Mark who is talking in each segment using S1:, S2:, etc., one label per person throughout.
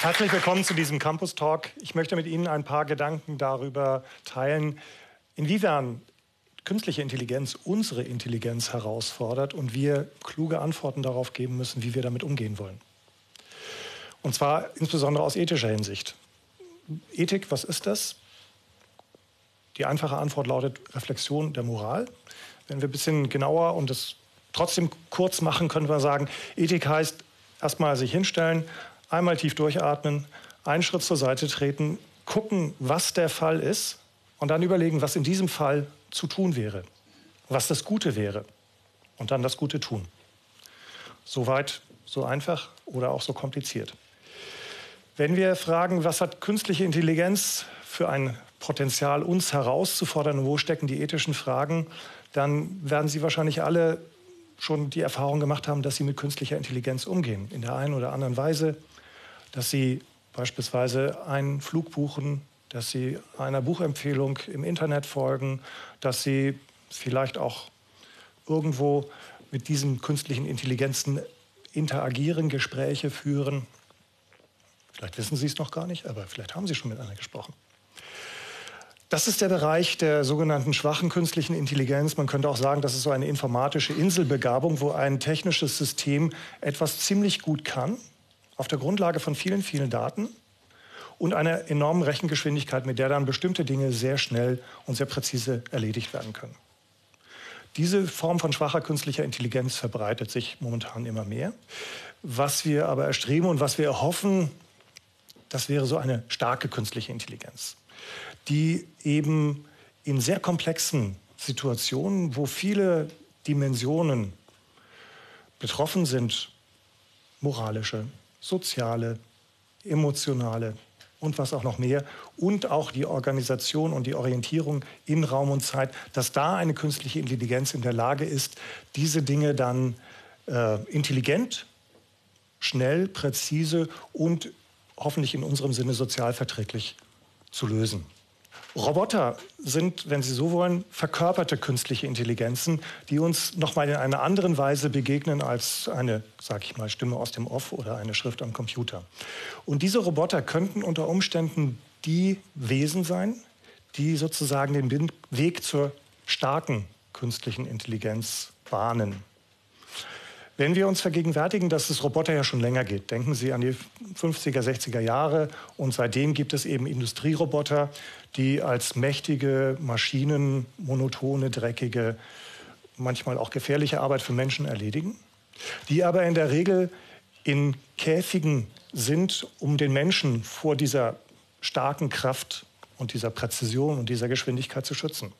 S1: Herzlich willkommen zu diesem Campus Talk. Ich möchte mit Ihnen ein paar Gedanken darüber teilen, inwiefern künstliche Intelligenz unsere Intelligenz herausfordert und wir kluge Antworten darauf geben müssen, wie wir damit umgehen wollen. Und zwar insbesondere aus ethischer Hinsicht. Ethik, was ist das? Die einfache Antwort lautet Reflexion der Moral. Wenn wir ein bisschen genauer und es trotzdem kurz machen, können wir sagen, Ethik heißt erstmal sich hinstellen, einmal tief durchatmen, einen Schritt zur Seite treten, gucken, was der Fall ist und dann überlegen, was in diesem Fall zu tun wäre, was das Gute wäre und dann das Gute tun. Soweit so einfach oder auch so kompliziert. Wenn wir fragen, was hat künstliche Intelligenz für ein Potenzial, uns herauszufordern wo stecken die ethischen Fragen, dann werden Sie wahrscheinlich alle schon die Erfahrung gemacht haben, dass Sie mit künstlicher Intelligenz umgehen, in der einen oder anderen Weise, dass Sie beispielsweise einen Flug buchen, dass Sie einer Buchempfehlung im Internet folgen, dass Sie vielleicht auch irgendwo mit diesen künstlichen Intelligenzen interagieren, Gespräche führen. Vielleicht wissen Sie es noch gar nicht, aber vielleicht haben Sie schon mit einer gesprochen. Das ist der Bereich der sogenannten schwachen künstlichen Intelligenz. Man könnte auch sagen, das ist so eine informatische Inselbegabung, wo ein technisches System etwas ziemlich gut kann, auf der Grundlage von vielen, vielen Daten und einer enormen Rechengeschwindigkeit, mit der dann bestimmte Dinge sehr schnell und sehr präzise erledigt werden können. Diese Form von schwacher künstlicher Intelligenz verbreitet sich momentan immer mehr. Was wir aber erstreben und was wir erhoffen, das wäre so eine starke künstliche Intelligenz die eben in sehr komplexen Situationen, wo viele Dimensionen betroffen sind, moralische, soziale, emotionale und was auch noch mehr, und auch die Organisation und die Orientierung in Raum und Zeit, dass da eine künstliche Intelligenz in der Lage ist, diese Dinge dann äh, intelligent, schnell, präzise und hoffentlich in unserem Sinne sozialverträglich zu lösen. Roboter sind, wenn Sie so wollen, verkörperte künstliche Intelligenzen, die uns nochmal in einer anderen Weise begegnen als eine, sag ich mal, Stimme aus dem Off oder eine Schrift am Computer. Und diese Roboter könnten unter Umständen die Wesen sein, die sozusagen den Weg zur starken künstlichen Intelligenz bahnen. Wenn wir uns vergegenwärtigen, dass es Roboter ja schon länger geht, denken Sie an die 50er, 60er Jahre und seitdem gibt es eben Industrieroboter, die als mächtige Maschinen monotone, dreckige, manchmal auch gefährliche Arbeit für Menschen erledigen, die aber in der Regel in Käfigen sind, um den Menschen vor dieser starken Kraft und dieser Präzision und dieser Geschwindigkeit zu schützen.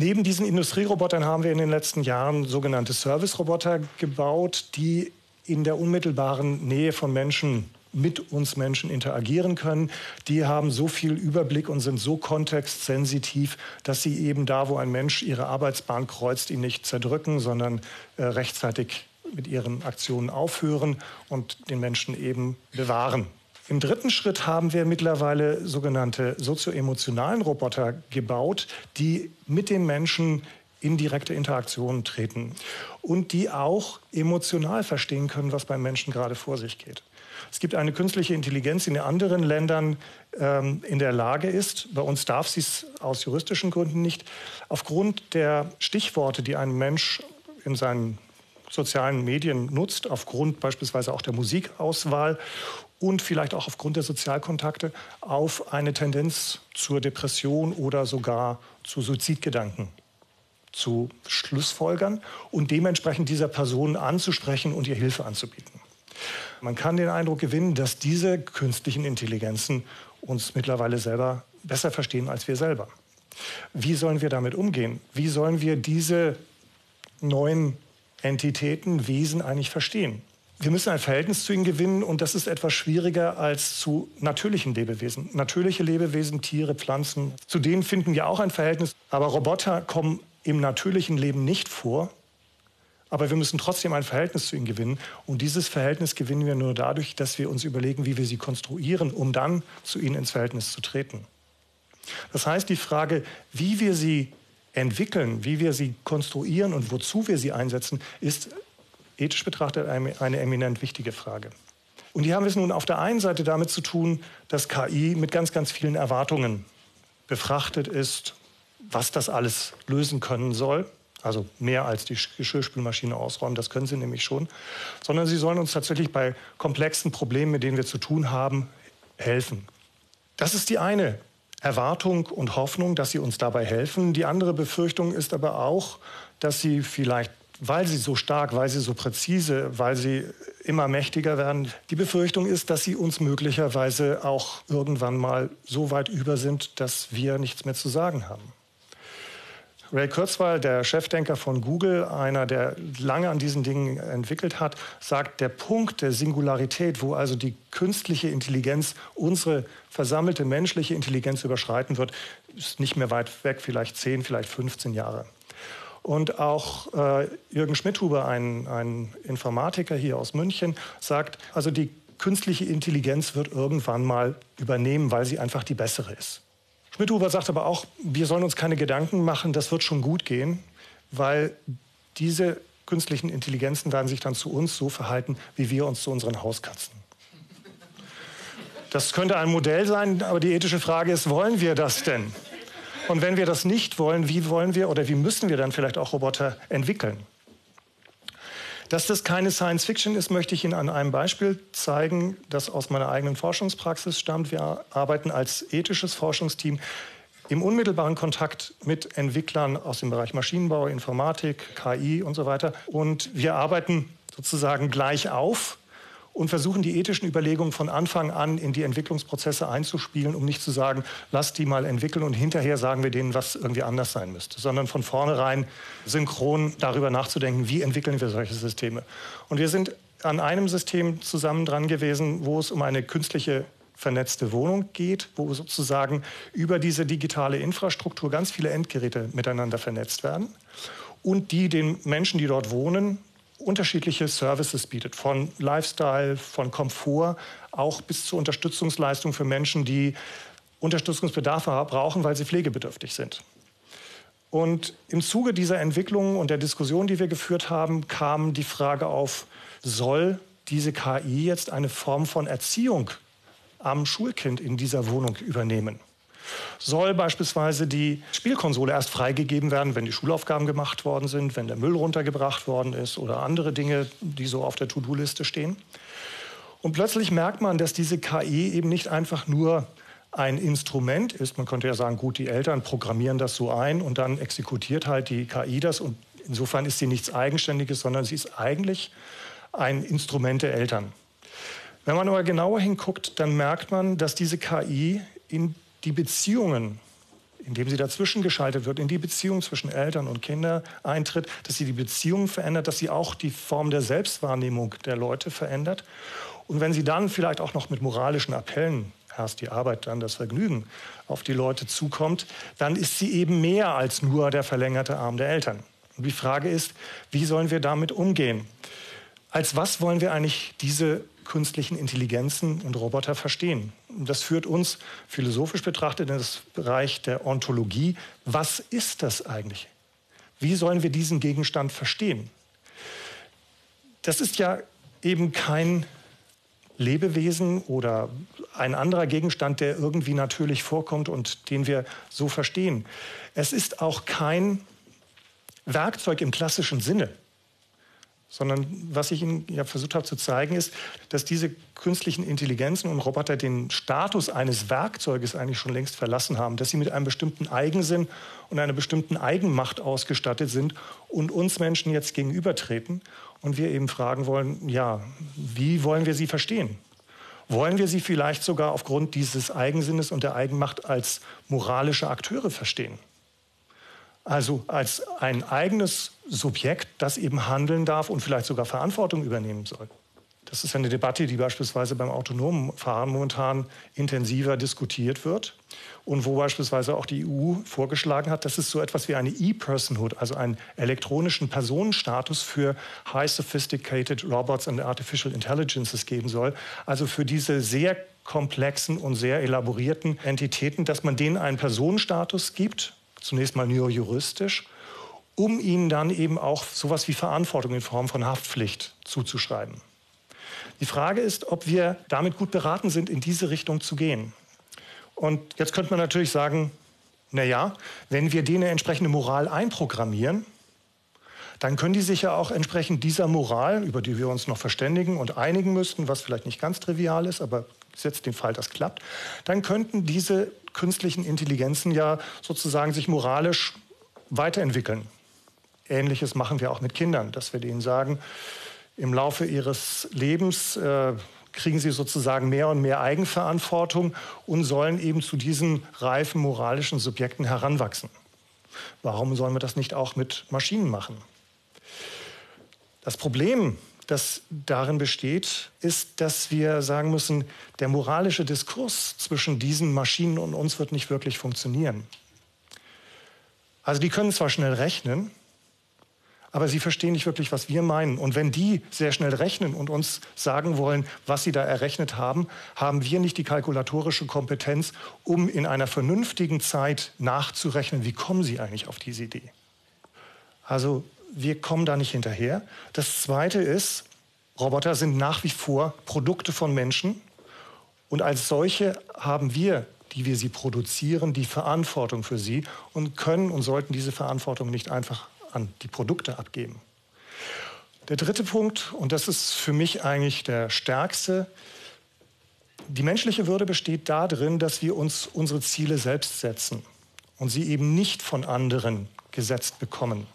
S1: Neben diesen Industrierobotern haben wir in den letzten Jahren sogenannte Service-Roboter gebaut, die in der unmittelbaren Nähe von Menschen mit uns Menschen interagieren können. Die haben so viel Überblick und sind so kontextsensitiv, dass sie eben da, wo ein Mensch ihre Arbeitsbahn kreuzt, ihn nicht zerdrücken, sondern äh, rechtzeitig mit ihren Aktionen aufhören und den Menschen eben bewahren. Im dritten Schritt haben wir mittlerweile sogenannte sozioemotionalen Roboter gebaut, die mit dem Menschen in direkte Interaktion treten und die auch emotional verstehen können, was beim Menschen gerade vor sich geht. Es gibt eine künstliche Intelligenz, die in anderen Ländern ähm, in der Lage ist, bei uns darf sie es aus juristischen Gründen nicht, aufgrund der Stichworte, die ein Mensch in seinen sozialen Medien nutzt, aufgrund beispielsweise auch der Musikauswahl und vielleicht auch aufgrund der Sozialkontakte auf eine Tendenz zur Depression oder sogar zu Suizidgedanken zu Schlussfolgern und dementsprechend dieser Person anzusprechen und ihr Hilfe anzubieten. Man kann den Eindruck gewinnen, dass diese künstlichen Intelligenzen uns mittlerweile selber besser verstehen als wir selber. Wie sollen wir damit umgehen? Wie sollen wir diese neuen Entitäten, Wesen eigentlich verstehen? Wir müssen ein Verhältnis zu ihnen gewinnen und das ist etwas schwieriger als zu natürlichen Lebewesen. Natürliche Lebewesen, Tiere, Pflanzen, zu denen finden wir auch ein Verhältnis. Aber Roboter kommen im natürlichen Leben nicht vor. Aber wir müssen trotzdem ein Verhältnis zu ihnen gewinnen. Und dieses Verhältnis gewinnen wir nur dadurch, dass wir uns überlegen, wie wir sie konstruieren, um dann zu ihnen ins Verhältnis zu treten. Das heißt, die Frage, wie wir sie entwickeln, wie wir sie konstruieren und wozu wir sie einsetzen, ist ethisch betrachtet eine, eminent wichtige Frage. Und hier haben wir es nun auf der einen Seite damit zu tun, dass KI mit ganz, ganz vielen Erwartungen befrachtet ist, was das alles lösen können soll. Also mehr als die Geschirrspülmaschine ausräumen, das können sie nämlich schon. Sondern sie sollen uns tatsächlich bei komplexen Problemen, mit denen wir zu tun haben, helfen. Das ist die eine Erwartung und Hoffnung, dass sie uns dabei helfen. Die andere Befürchtung ist aber auch, dass sie vielleicht, weil sie so stark, weil sie so präzise, weil sie immer mächtiger werden, die Befürchtung ist, dass sie uns möglicherweise auch irgendwann mal so weit über sind, dass wir nichts mehr zu sagen haben. Ray Kurzweil, der Chefdenker von Google, einer, der lange an diesen Dingen entwickelt hat, sagt, der Punkt der Singularität, wo also die künstliche Intelligenz unsere versammelte menschliche Intelligenz überschreiten wird, ist nicht mehr weit weg, vielleicht 10, vielleicht 15 Jahre. Und auch äh, Jürgen Schmidhuber, ein, ein Informatiker hier aus München, sagt, also die künstliche Intelligenz wird irgendwann mal übernehmen, weil sie einfach die bessere ist. Schmidhuber sagt aber auch, wir sollen uns keine Gedanken machen, das wird schon gut gehen, weil diese künstlichen Intelligenzen werden sich dann zu uns so verhalten, wie wir uns zu unseren Hauskatzen. Das könnte ein Modell sein, aber die ethische Frage ist, wollen wir das denn? Und wenn wir das nicht wollen, wie wollen wir oder wie müssen wir dann vielleicht auch Roboter entwickeln? Dass das keine Science Fiction ist, möchte ich Ihnen an einem Beispiel zeigen, das aus meiner eigenen Forschungspraxis stammt. Wir arbeiten als ethisches Forschungsteam im unmittelbaren Kontakt mit Entwicklern aus dem Bereich Maschinenbau, Informatik, KI und so weiter. Und wir arbeiten sozusagen gleich auf und versuchen die ethischen Überlegungen von Anfang an in die Entwicklungsprozesse einzuspielen, um nicht zu sagen, lass die mal entwickeln und hinterher sagen wir denen, was irgendwie anders sein müsste, sondern von vornherein synchron darüber nachzudenken, wie entwickeln wir solche Systeme. Und wir sind an einem System zusammen dran gewesen, wo es um eine künstliche vernetzte Wohnung geht, wo sozusagen über diese digitale Infrastruktur ganz viele Endgeräte miteinander vernetzt werden und die den Menschen, die dort wohnen, unterschiedliche Services bietet, von Lifestyle, von Komfort, auch bis zur Unterstützungsleistung für Menschen, die Unterstützungsbedarfe brauchen, weil sie pflegebedürftig sind. Und im Zuge dieser Entwicklung und der Diskussion, die wir geführt haben, kam die Frage auf, soll diese KI jetzt eine Form von Erziehung am Schulkind in dieser Wohnung übernehmen? Soll beispielsweise die Spielkonsole erst freigegeben werden, wenn die Schulaufgaben gemacht worden sind, wenn der Müll runtergebracht worden ist oder andere Dinge, die so auf der To-Do-Liste stehen. Und plötzlich merkt man, dass diese KI eben nicht einfach nur ein Instrument ist. Man könnte ja sagen, gut, die Eltern programmieren das so ein und dann exekutiert halt die KI das. Und insofern ist sie nichts Eigenständiges, sondern sie ist eigentlich ein Instrument der Eltern. Wenn man aber genauer hinguckt, dann merkt man, dass diese KI in die Beziehungen, indem sie dazwischen geschaltet wird, in die Beziehung zwischen Eltern und Kindern eintritt, dass sie die Beziehungen verändert, dass sie auch die Form der Selbstwahrnehmung der Leute verändert. Und wenn sie dann vielleicht auch noch mit moralischen Appellen erst die Arbeit, dann das Vergnügen auf die Leute zukommt, dann ist sie eben mehr als nur der verlängerte Arm der Eltern. Und die Frage ist, wie sollen wir damit umgehen? Als was wollen wir eigentlich diese künstlichen Intelligenzen und Roboter verstehen. Das führt uns philosophisch betrachtet in das Bereich der Ontologie. Was ist das eigentlich? Wie sollen wir diesen Gegenstand verstehen? Das ist ja eben kein Lebewesen oder ein anderer Gegenstand, der irgendwie natürlich vorkommt und den wir so verstehen. Es ist auch kein Werkzeug im klassischen Sinne sondern was ich Ihnen ja versucht habe zu zeigen, ist, dass diese künstlichen Intelligenzen und Roboter den Status eines Werkzeuges eigentlich schon längst verlassen haben, dass sie mit einem bestimmten Eigensinn und einer bestimmten Eigenmacht ausgestattet sind und uns Menschen jetzt gegenübertreten und wir eben fragen wollen, ja, wie wollen wir sie verstehen? Wollen wir sie vielleicht sogar aufgrund dieses Eigensinnes und der Eigenmacht als moralische Akteure verstehen? Also als ein eigenes Subjekt, das eben handeln darf und vielleicht sogar Verantwortung übernehmen soll. Das ist eine Debatte, die beispielsweise beim autonomen Fahren momentan intensiver diskutiert wird und wo beispielsweise auch die EU vorgeschlagen hat, dass es so etwas wie eine E-Personhood, also einen elektronischen Personenstatus für High Sophisticated Robots and Artificial Intelligences geben soll. Also für diese sehr komplexen und sehr elaborierten Entitäten, dass man denen einen Personenstatus gibt zunächst mal nur juristisch, um ihnen dann eben auch sowas wie Verantwortung in Form von Haftpflicht zuzuschreiben. Die Frage ist, ob wir damit gut beraten sind, in diese Richtung zu gehen. Und jetzt könnte man natürlich sagen, na ja, wenn wir denen entsprechende Moral einprogrammieren, dann können die sich ja auch entsprechend dieser Moral, über die wir uns noch verständigen und einigen müssten, was vielleicht nicht ganz trivial ist, aber setzt den Fall, das klappt, dann könnten diese künstlichen Intelligenzen ja sozusagen sich moralisch weiterentwickeln. Ähnliches machen wir auch mit Kindern, dass wir denen sagen, im Laufe ihres Lebens äh, kriegen sie sozusagen mehr und mehr Eigenverantwortung und sollen eben zu diesen reifen moralischen Subjekten heranwachsen. Warum sollen wir das nicht auch mit Maschinen machen? Das Problem, das darin besteht, ist, dass wir sagen müssen, der moralische Diskurs zwischen diesen Maschinen und uns wird nicht wirklich funktionieren. Also die können zwar schnell rechnen, aber sie verstehen nicht wirklich, was wir meinen. Und wenn die sehr schnell rechnen und uns sagen wollen, was sie da errechnet haben, haben wir nicht die kalkulatorische Kompetenz, um in einer vernünftigen Zeit nachzurechnen, wie kommen sie eigentlich auf diese Idee. Also wir kommen da nicht hinterher. Das Zweite ist, Roboter sind nach wie vor Produkte von Menschen. Und als solche haben wir, die wir sie produzieren, die Verantwortung für sie und können und sollten diese Verantwortung nicht einfach an die Produkte abgeben. Der dritte Punkt, und das ist für mich eigentlich der stärkste, die menschliche Würde besteht darin, dass wir uns unsere Ziele selbst setzen und sie eben nicht von anderen gesetzt bekommen.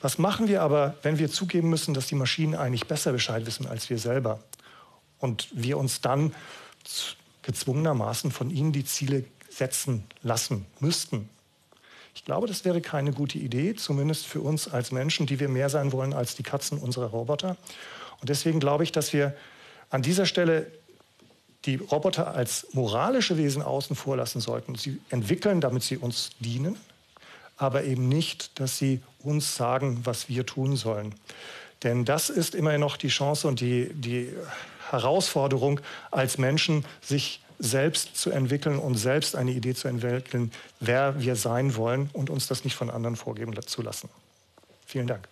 S1: Was machen wir aber, wenn wir zugeben müssen, dass die Maschinen eigentlich besser Bescheid wissen als wir selber und wir uns dann gezwungenermaßen von ihnen die Ziele setzen lassen müssten? Ich glaube, das wäre keine gute Idee, zumindest für uns als Menschen, die wir mehr sein wollen als die Katzen unserer Roboter. Und deswegen glaube ich, dass wir an dieser Stelle die Roboter als moralische Wesen außen vor lassen sollten. Sie entwickeln, damit sie uns dienen, aber eben nicht, dass sie uns sagen, was wir tun sollen. Denn das ist immerhin noch die Chance und die, die Herausforderung als Menschen, sich selbst zu entwickeln und selbst eine Idee zu entwickeln, wer wir sein wollen und uns das nicht von anderen vorgeben zu lassen. Vielen Dank.